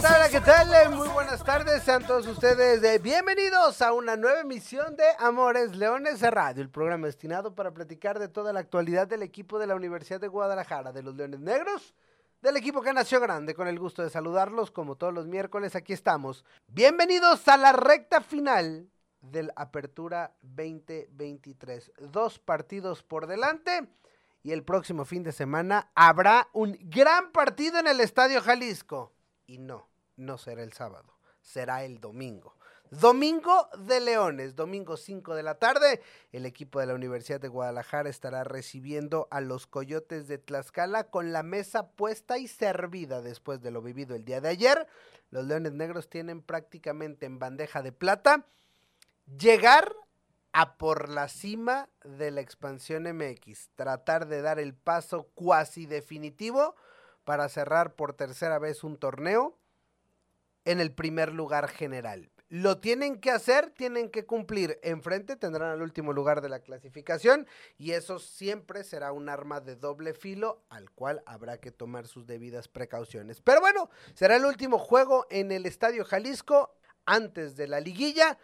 ¿Qué tal? ¿qué tal? Muy buenas tardes, sean todos ustedes eh, bienvenidos a una nueva emisión de Amores Leones Radio, el programa destinado para platicar de toda la actualidad del equipo de la Universidad de Guadalajara, de los Leones Negros, del equipo que nació grande, con el gusto de saludarlos como todos los miércoles, aquí estamos. Bienvenidos a la recta final del Apertura 2023. Dos partidos por delante y el próximo fin de semana habrá un gran partido en el Estadio Jalisco. Y no, no será el sábado, será el domingo. Domingo de Leones, domingo 5 de la tarde, el equipo de la Universidad de Guadalajara estará recibiendo a los Coyotes de Tlaxcala con la mesa puesta y servida después de lo vivido el día de ayer. Los Leones Negros tienen prácticamente en bandeja de plata llegar a por la cima de la expansión MX, tratar de dar el paso cuasi definitivo para cerrar por tercera vez un torneo en el primer lugar general. Lo tienen que hacer, tienen que cumplir. Enfrente tendrán el último lugar de la clasificación y eso siempre será un arma de doble filo al cual habrá que tomar sus debidas precauciones. Pero bueno, será el último juego en el Estadio Jalisco antes de la liguilla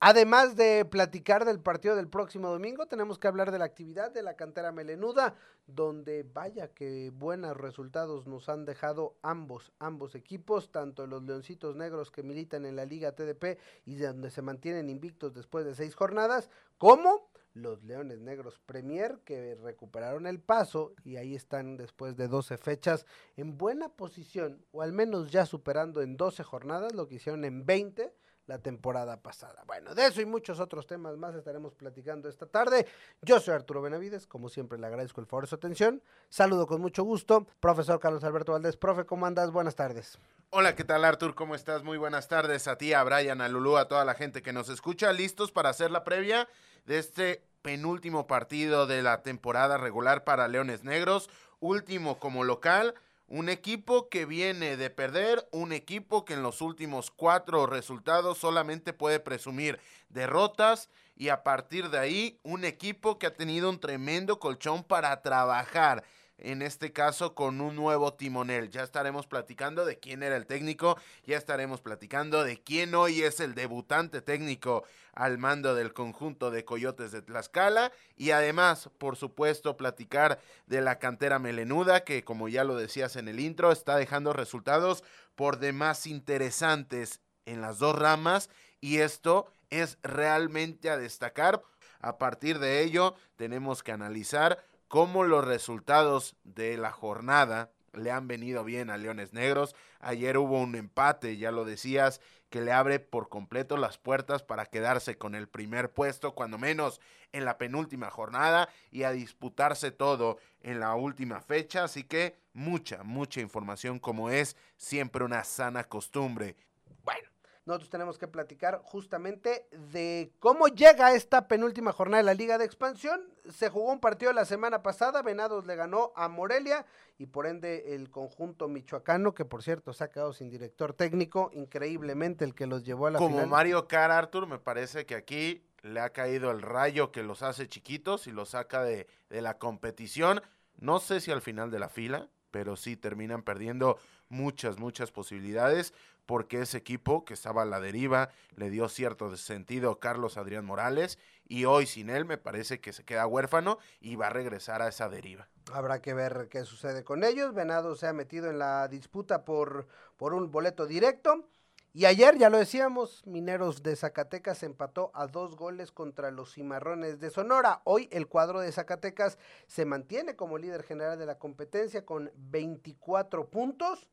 Además de platicar del partido del próximo domingo, tenemos que hablar de la actividad de la cantera melenuda, donde vaya que buenos resultados nos han dejado ambos, ambos equipos, tanto los Leoncitos Negros que militan en la Liga TDP y donde se mantienen invictos después de seis jornadas, como los Leones Negros Premier que recuperaron el paso y ahí están después de 12 fechas en buena posición, o al menos ya superando en 12 jornadas lo que hicieron en 20 la temporada pasada. Bueno, de eso y muchos otros temas más estaremos platicando esta tarde. Yo soy Arturo Benavides, como siempre le agradezco el favor de su atención. Saludo con mucho gusto, profesor Carlos Alberto Valdés. Profe, ¿cómo andas? Buenas tardes. Hola, ¿qué tal Artur? ¿Cómo estás? Muy buenas tardes a ti, a Brian, a Lulú, a toda la gente que nos escucha. ¿Listos para hacer la previa de este penúltimo partido de la temporada regular para Leones Negros? Último como local un equipo que viene de perder, un equipo que en los últimos cuatro resultados solamente puede presumir derrotas y a partir de ahí un equipo que ha tenido un tremendo colchón para trabajar en este caso con un nuevo timonel. Ya estaremos platicando de quién era el técnico, ya estaremos platicando de quién hoy es el debutante técnico al mando del conjunto de Coyotes de Tlaxcala y además, por supuesto, platicar de la cantera melenuda que, como ya lo decías en el intro, está dejando resultados por demás interesantes en las dos ramas y esto es realmente a destacar. A partir de ello, tenemos que analizar cómo los resultados de la jornada le han venido bien a Leones Negros. Ayer hubo un empate, ya lo decías, que le abre por completo las puertas para quedarse con el primer puesto, cuando menos en la penúltima jornada, y a disputarse todo en la última fecha. Así que mucha, mucha información como es siempre una sana costumbre. Bueno, nosotros tenemos que platicar justamente de cómo llega esta penúltima jornada de la Liga de Expansión. Se jugó un partido la semana pasada, Venados le ganó a Morelia y por ende el conjunto michoacano, que por cierto se ha quedado sin director técnico, increíblemente el que los llevó a la Como final. Mario Car Arthur, me parece que aquí le ha caído el rayo que los hace chiquitos y los saca de, de la competición. No sé si al final de la fila, pero sí terminan perdiendo muchas, muchas posibilidades porque ese equipo que estaba a la deriva le dio cierto sentido Carlos Adrián Morales y hoy sin él me parece que se queda huérfano y va a regresar a esa deriva. Habrá que ver qué sucede con ellos. Venado se ha metido en la disputa por, por un boleto directo. Y ayer, ya lo decíamos, Mineros de Zacatecas empató a dos goles contra los Cimarrones de Sonora. Hoy el cuadro de Zacatecas se mantiene como líder general de la competencia con 24 puntos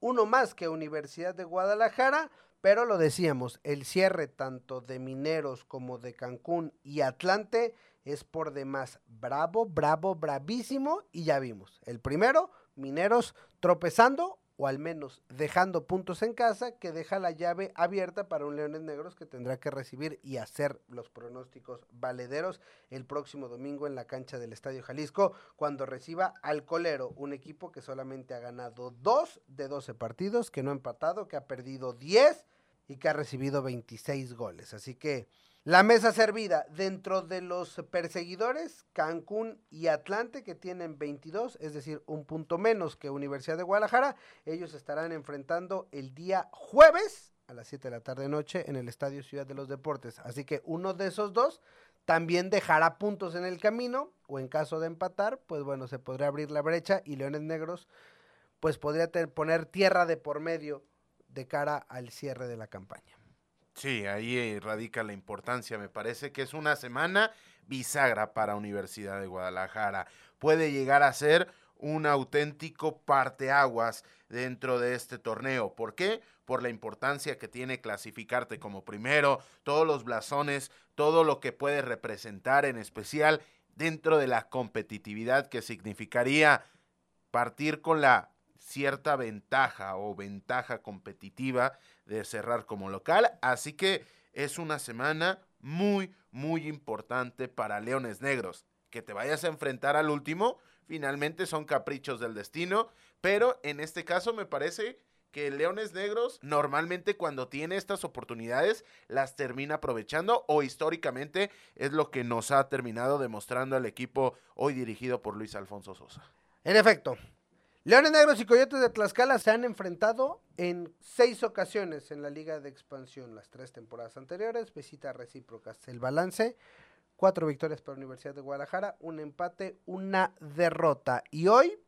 uno más que Universidad de Guadalajara, pero lo decíamos, el cierre tanto de Mineros como de Cancún y Atlante es por demás bravo, bravo, bravísimo y ya vimos. El primero, Mineros tropezando o al menos dejando puntos en casa, que deja la llave abierta para un Leones Negros que tendrá que recibir y hacer los pronósticos valederos el próximo domingo en la cancha del Estadio Jalisco, cuando reciba al Colero, un equipo que solamente ha ganado 2 de 12 partidos, que no ha empatado, que ha perdido 10 y que ha recibido 26 goles. Así que la mesa servida dentro de los perseguidores, Cancún y Atlante, que tienen 22, es decir, un punto menos que Universidad de Guadalajara. Ellos estarán enfrentando el día jueves a las 7 de la tarde noche en el Estadio Ciudad de los Deportes. Así que uno de esos dos también dejará puntos en el camino o en caso de empatar, pues bueno, se podría abrir la brecha y Leones Negros pues podría poner tierra de por medio de cara al cierre de la campaña. Sí, ahí eh, radica la importancia. Me parece que es una semana bisagra para Universidad de Guadalajara. Puede llegar a ser un auténtico parteaguas dentro de este torneo. ¿Por qué? Por la importancia que tiene clasificarte como primero, todos los blasones, todo lo que puede representar en especial dentro de la competitividad que significaría partir con la cierta ventaja o ventaja competitiva de cerrar como local. Así que es una semana muy, muy importante para Leones Negros. Que te vayas a enfrentar al último, finalmente son caprichos del destino, pero en este caso me parece que Leones Negros normalmente cuando tiene estas oportunidades las termina aprovechando o históricamente es lo que nos ha terminado demostrando el equipo hoy dirigido por Luis Alfonso Sosa. En efecto, Leones Negros y Coyotes de Tlaxcala se han enfrentado en seis ocasiones en la Liga de Expansión, las tres temporadas anteriores, visitas recíprocas. El balance, cuatro victorias para la Universidad de Guadalajara, un empate, una derrota. Y hoy,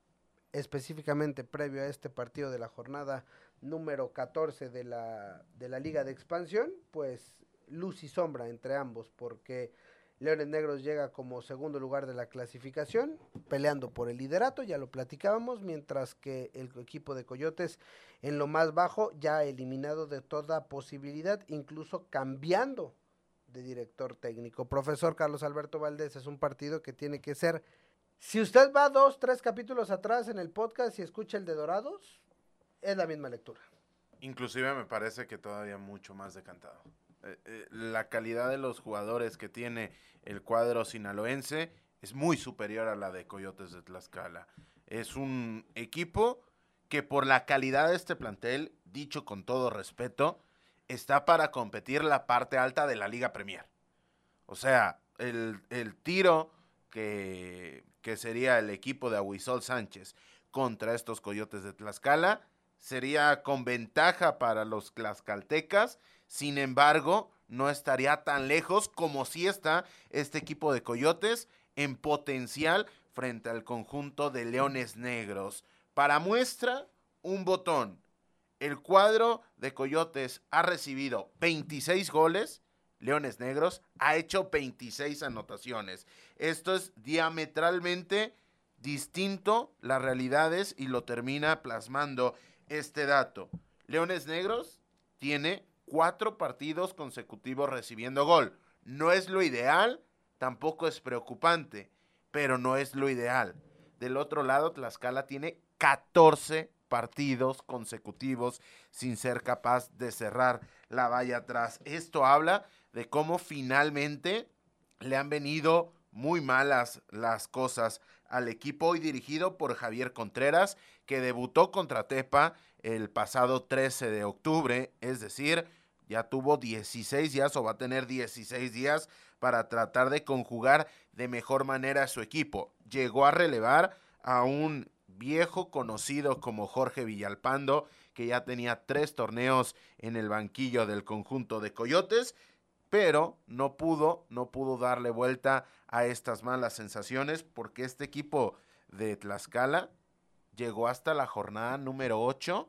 específicamente previo a este partido de la jornada número 14 de la, de la Liga de Expansión, pues luz y sombra entre ambos, porque Leones Negros llega como segundo lugar de la clasificación, peleando por el liderato, ya lo platicábamos, mientras que el equipo de Coyotes en lo más bajo, ya eliminado de toda posibilidad, incluso cambiando de director técnico. Profesor Carlos Alberto Valdés, es un partido que tiene que ser, si usted va dos, tres capítulos atrás en el podcast y escucha el de Dorados, es la misma lectura. Inclusive me parece que todavía mucho más decantado. Eh, eh, la calidad de los jugadores que tiene el cuadro sinaloense es muy superior a la de Coyotes de Tlaxcala. Es un equipo que por la calidad de este plantel, dicho con todo respeto, está para competir la parte alta de la Liga Premier. O sea, el, tiro que, que sería el equipo de Aguisol Sánchez contra estos Coyotes de Tlaxcala sería con ventaja para los tlaxcaltecas sin embargo, no estaría tan lejos como si está este equipo de Coyotes en potencial frente al conjunto de Leones Negros. Para muestra, un botón. El cuadro de Coyotes ha recibido 26 goles. Leones Negros ha hecho 26 anotaciones. Esto es diametralmente distinto las realidades y lo termina plasmando este dato. Leones Negros tiene cuatro partidos consecutivos recibiendo gol. No es lo ideal, tampoco es preocupante, pero no es lo ideal. Del otro lado, Tlaxcala tiene 14 partidos consecutivos sin ser capaz de cerrar la valla atrás. Esto habla de cómo finalmente le han venido muy malas las cosas al equipo hoy dirigido por Javier Contreras, que debutó contra Tepa el pasado 13 de octubre, es decir, ya tuvo 16 días o va a tener 16 días para tratar de conjugar de mejor manera a su equipo. Llegó a relevar a un viejo conocido como Jorge Villalpando, que ya tenía tres torneos en el banquillo del conjunto de Coyotes, pero no pudo, no pudo darle vuelta a estas malas sensaciones porque este equipo de Tlaxcala llegó hasta la jornada número 8.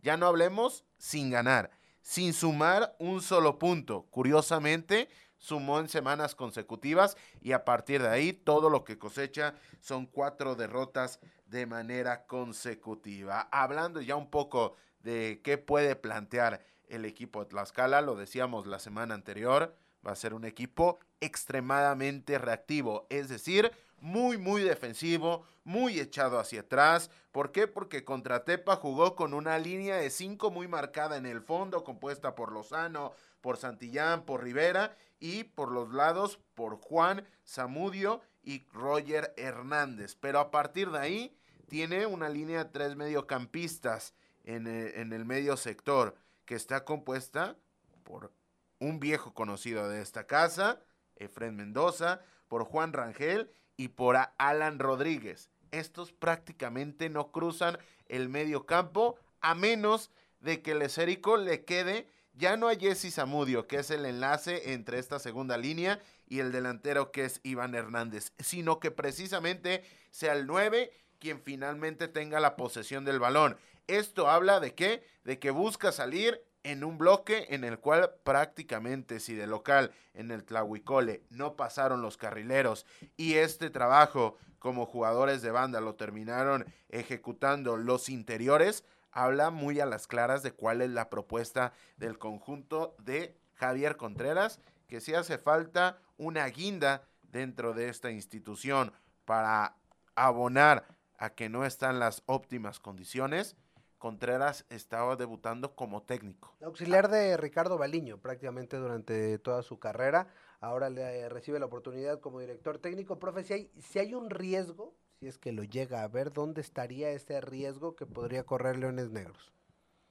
Ya no hablemos sin ganar sin sumar un solo punto. Curiosamente, sumó en semanas consecutivas y a partir de ahí todo lo que cosecha son cuatro derrotas de manera consecutiva. Hablando ya un poco de qué puede plantear el equipo de Tlaxcala, lo decíamos la semana anterior, va a ser un equipo extremadamente reactivo, es decir, muy, muy defensivo, muy echado hacia atrás. ¿Por qué? Porque contra Tepa jugó con una línea de cinco muy marcada en el fondo, compuesta por Lozano, por Santillán, por Rivera y por los lados por Juan, Zamudio y Roger Hernández. Pero a partir de ahí tiene una línea de tres mediocampistas en el, en el medio sector que está compuesta por un viejo conocido de esta casa, Efren Mendoza, por Juan Rangel y por Alan Rodríguez. Estos prácticamente no cruzan el medio campo a menos de que el esérico le quede ya no a Jesse Zamudio, que es el enlace entre esta segunda línea y el delantero que es Iván Hernández, sino que precisamente sea el 9 quien finalmente tenga la posesión del balón. Esto habla de qué? De que busca salir en un bloque en el cual prácticamente si de local en el Tlahuicole no pasaron los carrileros. Y este trabajo como jugadores de banda lo terminaron ejecutando los interiores, habla muy a las claras de cuál es la propuesta del conjunto de Javier Contreras, que si hace falta una guinda dentro de esta institución para abonar a que no están las óptimas condiciones, Contreras estaba debutando como técnico. Auxiliar de Ricardo Baliño prácticamente durante toda su carrera. Ahora le recibe la oportunidad como director técnico. Profe, si hay, si hay un riesgo, si es que lo llega a ver, ¿dónde estaría ese riesgo que podría correr Leones Negros?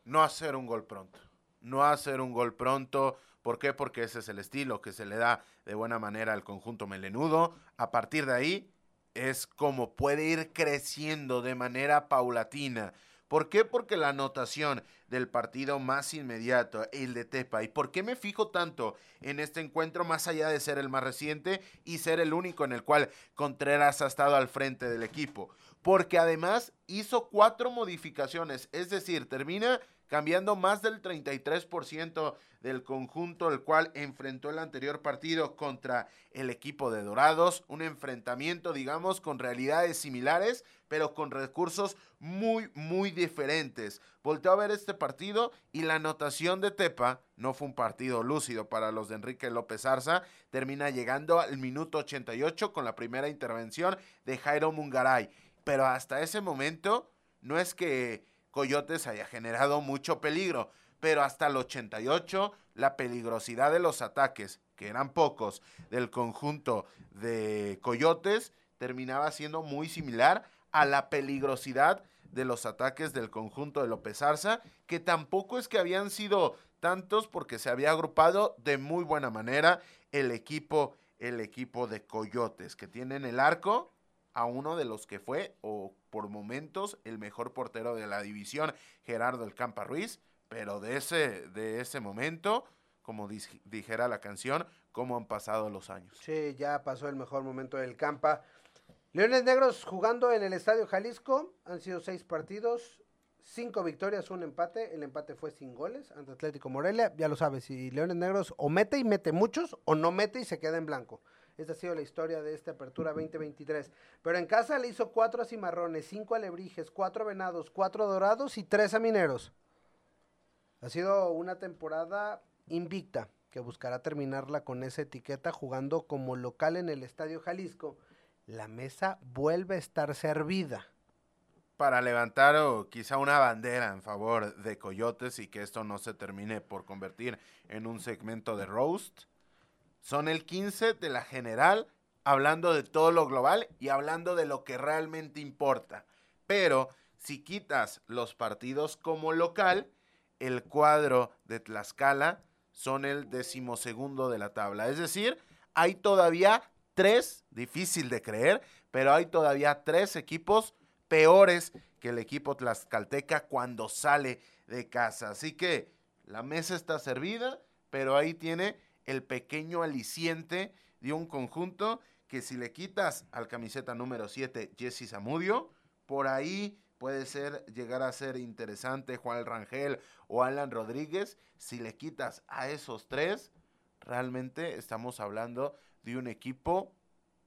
No hacer un gol pronto. No hacer un gol pronto. ¿Por qué? Porque ese es el estilo que se le da de buena manera al conjunto melenudo. A partir de ahí es como puede ir creciendo de manera paulatina ¿Por qué? Porque la anotación del partido más inmediato, el de Tepa. ¿Y por qué me fijo tanto en este encuentro más allá de ser el más reciente y ser el único en el cual Contreras ha estado al frente del equipo? Porque además hizo cuatro modificaciones, es decir, termina cambiando más del 33% del conjunto el cual enfrentó el anterior partido contra el equipo de Dorados, un enfrentamiento digamos con realidades similares, pero con recursos muy muy diferentes. Volteó a ver este partido y la anotación de Tepa no fue un partido lúcido para los de Enrique López Arza, termina llegando al minuto 88 con la primera intervención de Jairo Mungaray, pero hasta ese momento no es que Coyotes haya generado mucho peligro, pero hasta el 88 la peligrosidad de los ataques, que eran pocos, del conjunto de Coyotes, terminaba siendo muy similar a la peligrosidad de los ataques del conjunto de López Arza, que tampoco es que habían sido tantos porque se había agrupado de muy buena manera el equipo el equipo de Coyotes que tienen el arco a uno de los que fue o por momentos el mejor portero de la división, Gerardo El Campa Ruiz, pero de ese, de ese momento, como dijera la canción, cómo han pasado los años. Sí, ya pasó el mejor momento del Campa. Leones Negros jugando en el Estadio Jalisco, han sido seis partidos, cinco victorias, un empate. El empate fue sin goles ante Atlético Morelia. Ya lo sabes, si Leones Negros o mete y mete muchos, o no mete y se queda en blanco. Esta ha sido la historia de esta apertura 2023. Pero en casa le hizo cuatro a Cimarrones, cinco a Lebrijes, cuatro Venados, cuatro Dorados y tres a Mineros. Ha sido una temporada invicta que buscará terminarla con esa etiqueta jugando como local en el Estadio Jalisco. La mesa vuelve a estar servida. Para levantar o quizá una bandera en favor de Coyotes y que esto no se termine por convertir en un segmento de roast son el 15 de la general, hablando de todo lo global y hablando de lo que realmente importa. Pero si quitas los partidos como local, el cuadro de Tlaxcala son el decimosegundo de la tabla. Es decir, hay todavía tres, difícil de creer, pero hay todavía tres equipos peores que el equipo tlaxcalteca cuando sale de casa. Así que la mesa está servida, pero ahí tiene el pequeño aliciente de un conjunto que si le quitas al camiseta número 7 Jesse Zamudio, por ahí puede ser llegar a ser interesante Juan Rangel o Alan Rodríguez. Si le quitas a esos tres, realmente estamos hablando de un equipo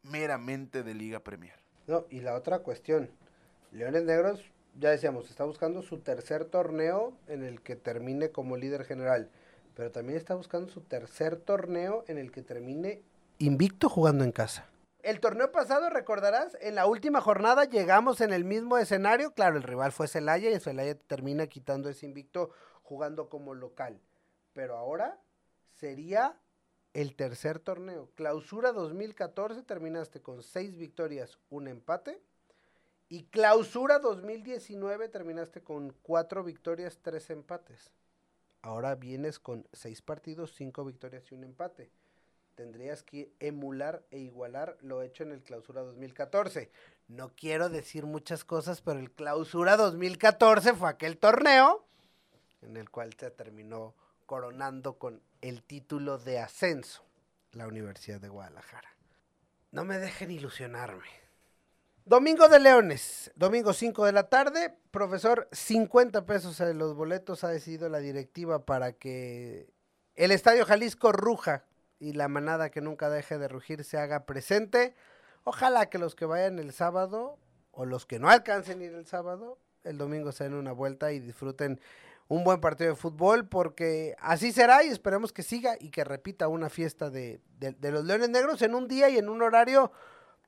meramente de Liga Premier. No, y la otra cuestión, Leones Negros, ya decíamos, está buscando su tercer torneo en el que termine como líder general pero también está buscando su tercer torneo en el que termine invicto jugando en casa. El torneo pasado, recordarás, en la última jornada llegamos en el mismo escenario. Claro, el rival fue Celaya y Celaya termina quitando ese invicto jugando como local. Pero ahora sería el tercer torneo. Clausura 2014 terminaste con seis victorias, un empate. Y clausura 2019 terminaste con cuatro victorias, tres empates. Ahora vienes con seis partidos, cinco victorias y un empate tendrías que emular e igualar lo hecho en el clausura 2014. No quiero decir muchas cosas, pero el clausura 2014 fue aquel torneo en el cual se terminó coronando con el título de ascenso la Universidad de Guadalajara. No me dejen ilusionarme. Domingo de Leones, domingo 5 de la tarde, profesor, 50 pesos de los boletos ha decidido la directiva para que el Estadio Jalisco ruja y la manada que nunca deje de rugir se haga presente. Ojalá que los que vayan el sábado o los que no alcancen ir el sábado, el domingo se den una vuelta y disfruten un buen partido de fútbol porque así será y esperemos que siga y que repita una fiesta de, los Leones Negros en un día y en un horario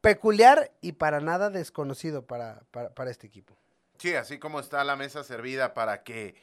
peculiar y para nada desconocido para, para este equipo. Sí, así como está la mesa servida para que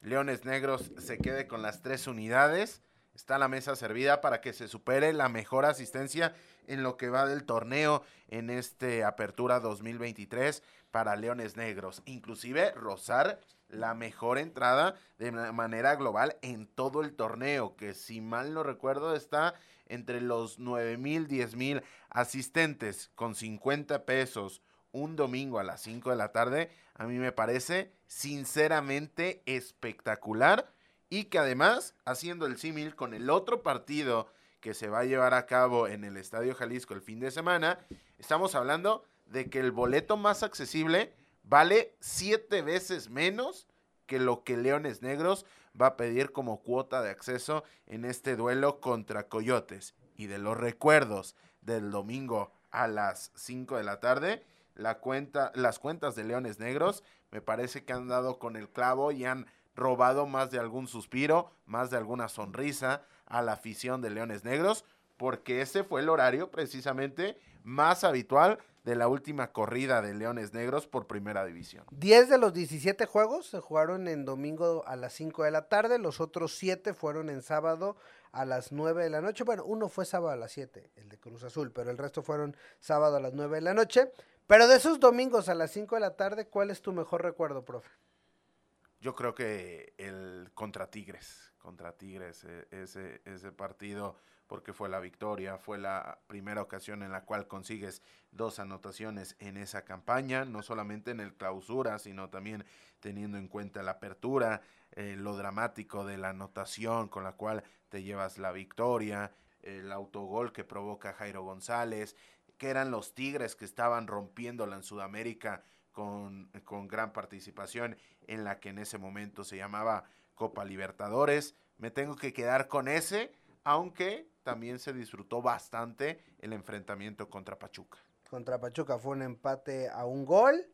Leones Negros se quede con las tres unidades está la mesa servida para que se supere la mejor asistencia en lo que va del torneo en este Apertura 2023 para Leones Negros. Inclusive rozar la mejor entrada de manera global en todo el torneo, que si mal no recuerdo está entre los 9 mil, 10 mil asistentes con 50 pesos un domingo a las 5 de la tarde, a mí me parece sinceramente espectacular y que además, haciendo el símil con el otro partido que se va a llevar a cabo en el Estadio Jalisco el fin de semana, estamos hablando de que el boleto más accesible vale siete veces menos que lo que Leones Negros va a pedir como cuota de acceso en este duelo contra Coyotes. Y de los recuerdos del domingo a las 5 de la tarde, la cuenta, las cuentas de Leones Negros me parece que han dado con el clavo y han robado más de algún suspiro, más de alguna sonrisa a la afición de Leones Negros, porque ese fue el horario precisamente más habitual de la última corrida de Leones Negros por primera división. 10 de los 17 juegos se jugaron en domingo a las 5 de la tarde, los otros 7 fueron en sábado a las 9 de la noche. Bueno, uno fue sábado a las 7, el de Cruz Azul, pero el resto fueron sábado a las 9 de la noche. Pero de esos domingos a las 5 de la tarde, ¿cuál es tu mejor recuerdo, profe? Yo creo que el contra Tigres, contra Tigres, e, ese, partido, porque fue la victoria, fue la primera ocasión en la cual consigues dos anotaciones en esa campaña, no solamente en el clausura, sino también teniendo en cuenta la apertura, eh, lo dramático de la anotación con la cual te llevas la victoria, el autogol que provoca Jairo González, que eran los Tigres que estaban rompiéndola en Sudamérica con, con gran participación en la que en ese momento se llamaba Copa Libertadores. Me tengo que quedar con ese, aunque también se disfrutó bastante el enfrentamiento contra Pachuca. Contra Pachuca fue un empate a un gol.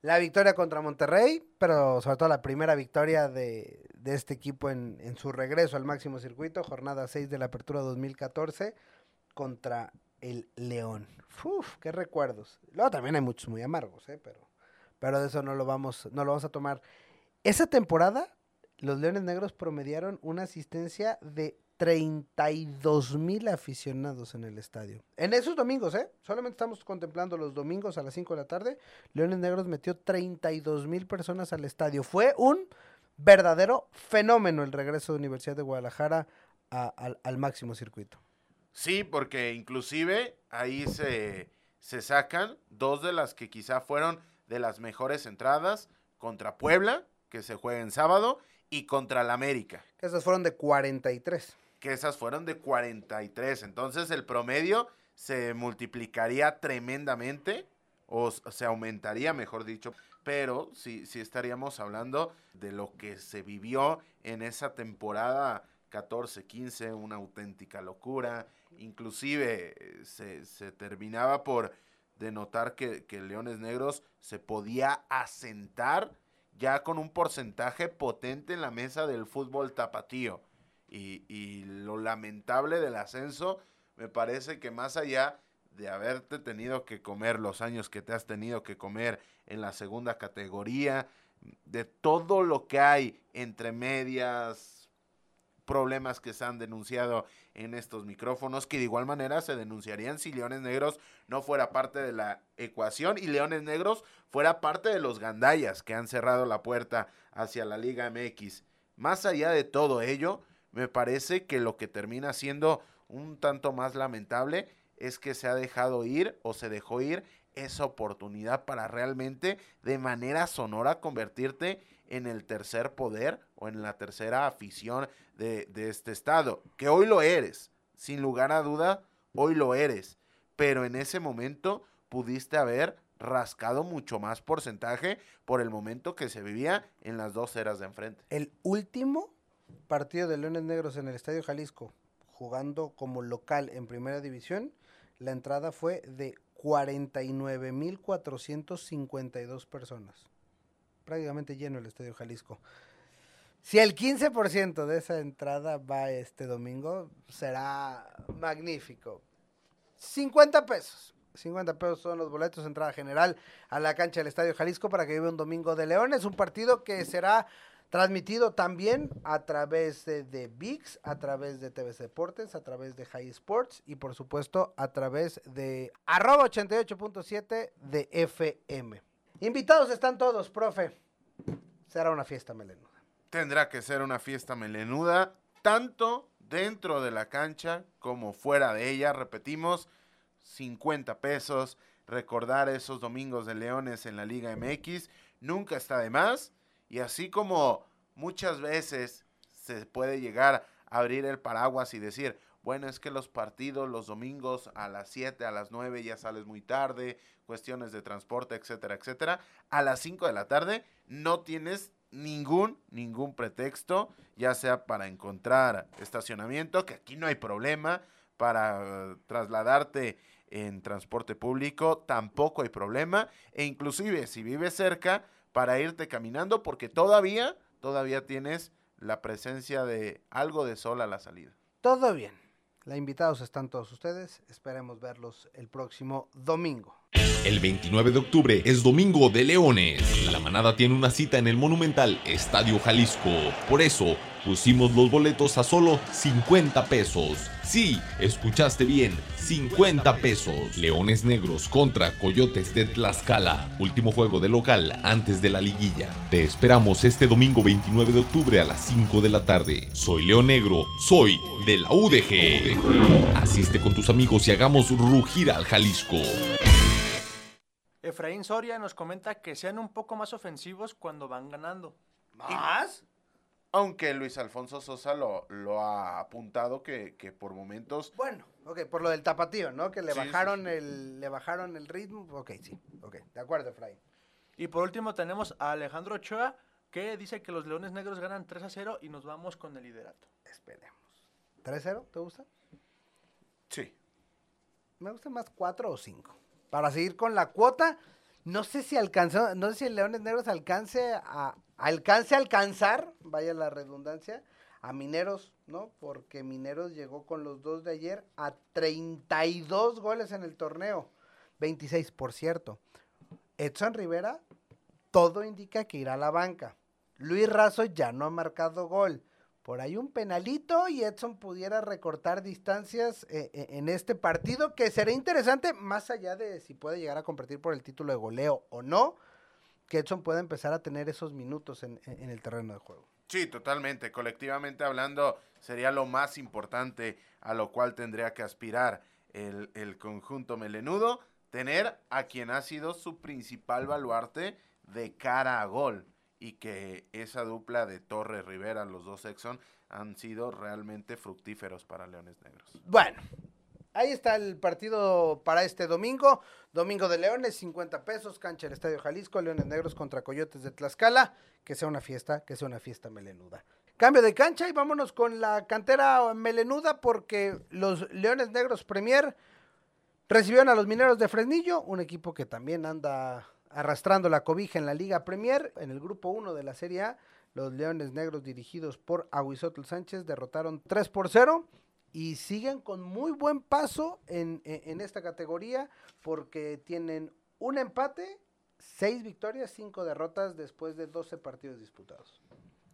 La victoria contra Monterrey, pero sobre todo la primera victoria de, de este equipo en, en, su regreso al máximo circuito, jornada 6 de la apertura 2014, contra el León. Uf, qué recuerdos. Luego también hay muchos muy amargos, ¿eh? pero pero de eso no lo vamos, no lo vamos a tomar. Esa temporada, los Leones Negros promediaron una asistencia de 32 mil aficionados en el estadio. En esos domingos, ¿eh? Solamente estamos contemplando los domingos a las 5 de la tarde. Leones Negros metió 32 mil personas al estadio. Fue un verdadero fenómeno el regreso de Universidad de Guadalajara al, al, máximo circuito. Sí, porque inclusive ahí se, se sacan dos de las que quizá fueron de las mejores entradas contra Puebla, que se juega en sábado, y contra la América. Esas fueron de 43. Que esas fueron de 43. Entonces el promedio se multiplicaría tremendamente, o se aumentaría, mejor dicho, pero sí, sí estaríamos hablando de lo que se vivió en esa temporada 14-15, una auténtica locura. Inclusive eh, se, se terminaba por de notar que, que Leones Negros se podía asentar ya con un porcentaje potente en la mesa del fútbol tapatío. Y, y, lo lamentable del ascenso, me parece que más allá de haberte tenido que comer los años que te has tenido que comer en la segunda categoría, de todo lo que hay entre medias, problemas que se han denunciado en estos micrófonos, que de igual manera se denunciarían si Leones Negros no fuera parte de la ecuación y Leones Negros fuera parte de los gandayas que han cerrado la puerta hacia la Liga MX. Más allá de todo ello, me parece que lo que termina siendo un tanto más lamentable es que se ha dejado ir o se dejó ir esa oportunidad para realmente de manera sonora convertirte en el tercer poder o en la tercera afición de, este estado, que hoy lo eres, sin lugar a duda, hoy lo eres, pero en ese momento pudiste haber rascado mucho más porcentaje por el momento que se vivía en las dos eras de enfrente. El último partido de Leones Negros en el Estadio Jalisco, jugando como local en primera división, la entrada fue de 49.452 personas. Prácticamente lleno el Estadio Jalisco. Si el 15% de esa entrada va este domingo, será magnífico. 50 pesos. 50 pesos son los boletos de entrada general a la cancha del Estadio Jalisco para que viva un domingo de Leones. Un partido que será Transmitido también a través de, de, VIX, a través de TVC Deportes, a través de High Sports y por supuesto a través de arroba 88.7 de FM. Invitados están todos, profe. Será una fiesta melenuda. Tendrá que ser una fiesta melenuda, tanto dentro de la cancha como fuera de ella. Repetimos, 50 pesos. Recordar esos domingos de Leones en la Liga MX nunca está de más y así como muchas veces se puede llegar a abrir el paraguas y decir, bueno, es que los partidos los domingos a las 7, a las 9 ya sales muy tarde, cuestiones de transporte, etcétera, etcétera. A las 5 de la tarde no tienes ningún, ningún pretexto, ya sea para encontrar estacionamiento, que aquí no hay problema, para trasladarte en transporte público, tampoco hay problema, e inclusive si vives cerca, para irte caminando porque todavía, todavía tienes la presencia de algo de sol a la salida. Todo bien. La invitados están todos ustedes. Esperemos verlos el próximo domingo. El 29 de octubre es Domingo de Leones. La manada tiene una cita en el monumental Estadio Jalisco. Por eso, pusimos los boletos a solo 50 pesos. Sí, escuchaste bien, 50 pesos. Leones Negros contra Coyotes de Tlaxcala. Último juego de local antes de la liguilla. Te esperamos este domingo 29 de octubre a las 5 de la tarde. Soy León Negro, soy de la UDG. Asiste con tus amigos y hagamos rugir al Jalisco. Efraín Soria nos comenta que sean un poco más ofensivos cuando van ganando. ¿Más? Aunque Luis Alfonso Sosa lo, lo ha apuntado que, que, por momentos. Bueno, ok, por lo del tapatío, ¿no? Que le sí, bajaron sí, sí. el, le bajaron el ritmo. Ok, sí, ok, de acuerdo, Efraín. Y por último tenemos a Alejandro Ochoa, que dice que los Leones Negros ganan 3 a 0 y nos vamos con el liderato. Esperemos. ¿3-0? ¿Te gusta? Sí. Me gusta más 4 o 5 para seguir con la cuota. No sé si alcanzó, no sé si el Leones Negros alcance a alcance a alcanzar, vaya la redundancia, a Mineros, ¿no? Porque Mineros llegó con los dos de ayer a 32 goles en el torneo, 26 por cierto. Edson Rivera, todo indica que irá a la banca. Luis Razo ya no ha marcado gol por ahí un penalito y Edson pudiera recortar distancias eh, eh, en este partido, que será interesante, más allá de si puede llegar a competir por el título de goleo o no, que Edson pueda empezar a tener esos minutos en, en el terreno de juego. Sí, totalmente. Colectivamente hablando, sería lo más importante a lo cual tendría que aspirar el, el conjunto melenudo, tener a quien ha sido su principal baluarte de cara a gol y que esa dupla de Torres Rivera, los dos Exxon, han sido realmente fructíferos para Leones Negros. Bueno, ahí está el partido para este domingo. Domingo de Leones, 50 pesos, cancha del Estadio Jalisco, Leones Negros contra Coyotes de Tlaxcala. Que sea una fiesta, que sea una fiesta melenuda. Cambio de cancha y vámonos con la cantera melenuda porque los Leones Negros Premier recibieron a los Mineros de Fresnillo, un equipo que también anda arrastrando la cobija en la Liga Premier. En el grupo 1 de la Serie A, los Leones Negros dirigidos por Aguizotl Sánchez derrotaron 3 por 0 y siguen con muy buen paso en, en- esta categoría porque tienen un empate, seis victorias, cinco derrotas después de 12 partidos disputados.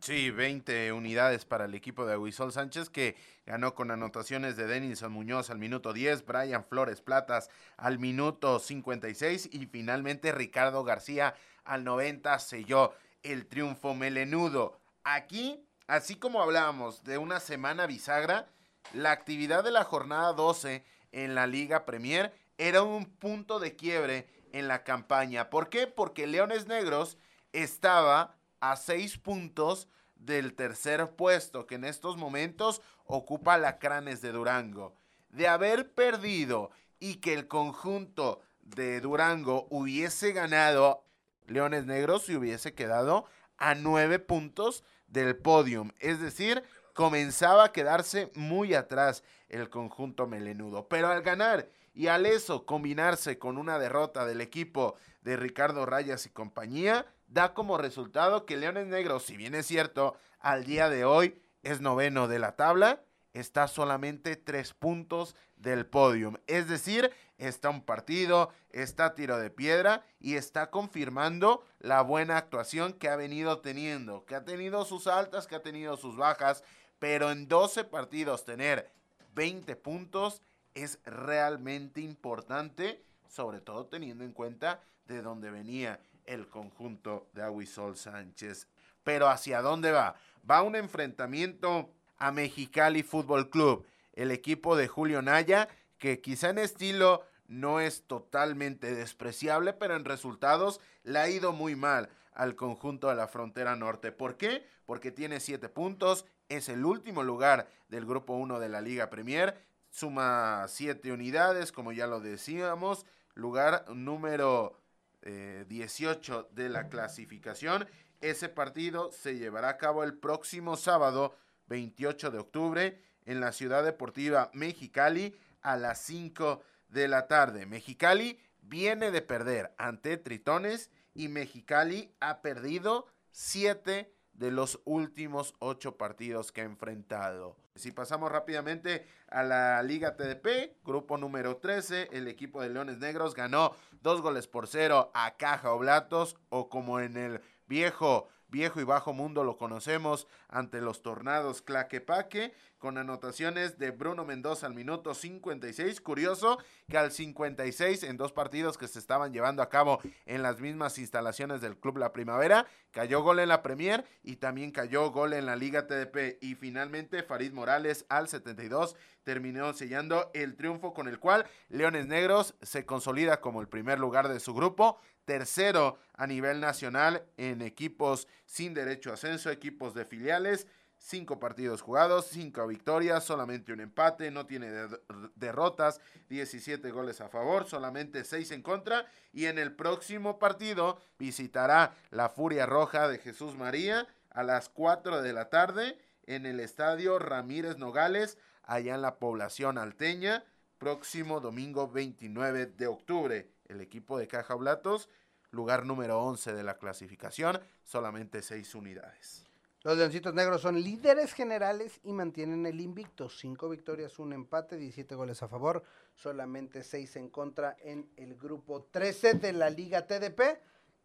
Sí, 20 unidades para el equipo de Aguisol Sánchez que ganó con anotaciones de Denison Muñoz al minuto 10, Brian Flores Platas al minuto 56 y finalmente Ricardo García al 90 selló el triunfo melenudo. Aquí, así como hablábamos de una semana bisagra, la actividad de la jornada 12 en la Liga Premier era un punto de quiebre en la campaña. ¿Por qué? Porque Leones Negros estaba a seis puntos del tercer puesto que en estos momentos ocupa Lacranes de Durango. De haber perdido y que el conjunto de Durango hubiese ganado, Leones Negros se hubiese quedado a nueve puntos del podium. Es decir, comenzaba a quedarse muy atrás el conjunto melenudo. Pero al ganar y al eso combinarse con una derrota del equipo de Ricardo Rayas y compañía, da como resultado que Leones Negros, si bien es cierto, al día de hoy es noveno de la tabla, está solamente tres puntos del podium. Es decir, está un partido, está tiro de piedra y está confirmando la buena actuación que ha venido teniendo, que ha tenido sus altas, que ha tenido sus bajas, pero en 12 partidos tener 20 puntos es realmente importante, sobre todo teniendo en cuenta de dónde venía el conjunto de Aguisol Sánchez. Pero ¿hacia dónde va? Va un enfrentamiento a Mexicali Fútbol Club, el equipo de Julio Naya, que quizá en estilo no es totalmente despreciable, pero en resultados le ha ido muy mal al conjunto de la frontera norte. ¿Por qué? Porque tiene siete puntos, es el último lugar del grupo 1 de la Liga Premier, suma siete unidades, como ya lo decíamos, lugar número eh, 18 de la clasificación. Ese partido se llevará a cabo el próximo sábado 28 de octubre en la Ciudad Deportiva Mexicali a las 5 de la tarde. Mexicali viene de perder ante Tritones y Mexicali ha perdido 7 de los últimos 8 partidos que ha enfrentado. Si pasamos rápidamente a la Liga TDP, grupo número 13, el equipo de Leones Negros ganó dos goles por cero a Caja Oblatos o como en el viejo viejo y bajo mundo lo conocemos ante los tornados Claquepaque con anotaciones de Bruno Mendoza al minuto 56. Curioso que al 56 en dos partidos que se estaban llevando a cabo en las mismas instalaciones del Club La Primavera, cayó gol en la Premier y también cayó gol en la Liga TDP. Y finalmente Farid Morales al 72 terminó sellando el triunfo con el cual Leones Negros se consolida como el primer lugar de su grupo tercero a nivel nacional en equipos sin derecho a ascenso, equipos de filiales, cinco partidos jugados, cinco victorias, solamente un empate, no tiene de- derrotas, 17 goles a favor, solamente 6 en contra y en el próximo partido visitará la Furia Roja de Jesús María a las 4 de la tarde en el estadio Ramírez Nogales, allá en la población alteña, próximo domingo 29 de octubre. El equipo de Caja Blatos, lugar número 11 de la clasificación, solamente 6 unidades. Los Leoncitos Negros son líderes generales y mantienen el invicto. Cinco victorias, un empate, 17 goles a favor, solamente seis en contra en el grupo 13 de la Liga TDP,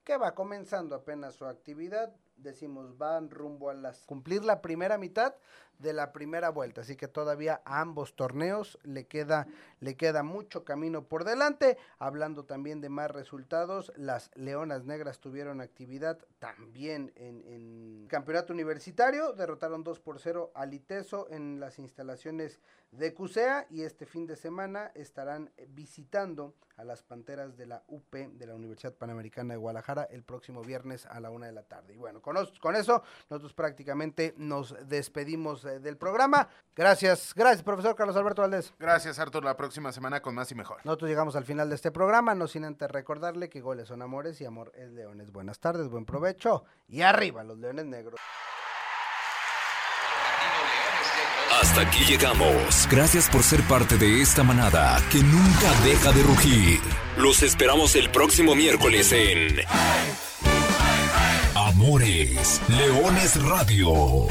que va comenzando apenas su actividad. Decimos, van rumbo a las, cumplir la primera mitad de la primera vuelta. Así que todavía a ambos torneos le queda, le queda mucho camino por delante. Hablando también de más resultados, las Leonas Negras tuvieron actividad también en, en campeonato universitario. Derrotaron 2 por 0 al Iteso en las instalaciones de CUSEA y este fin de semana estarán visitando a las Panteras de la UP de la Universidad Panamericana de Guadalajara el próximo viernes a la una de la tarde. Y bueno, con, con eso nosotros prácticamente nos despedimos del programa. Gracias, gracias profesor Carlos Alberto Valdés. Gracias, Artur. La próxima semana con más y mejor. Nosotros llegamos al final de este programa, no sin antes recordarle que goles son amores y amor es leones. Buenas tardes, buen provecho y arriba los leones negros. Hasta aquí llegamos. Gracias por ser parte de esta manada que nunca deja de rugir. Los esperamos el próximo miércoles en Amores Leones Radio.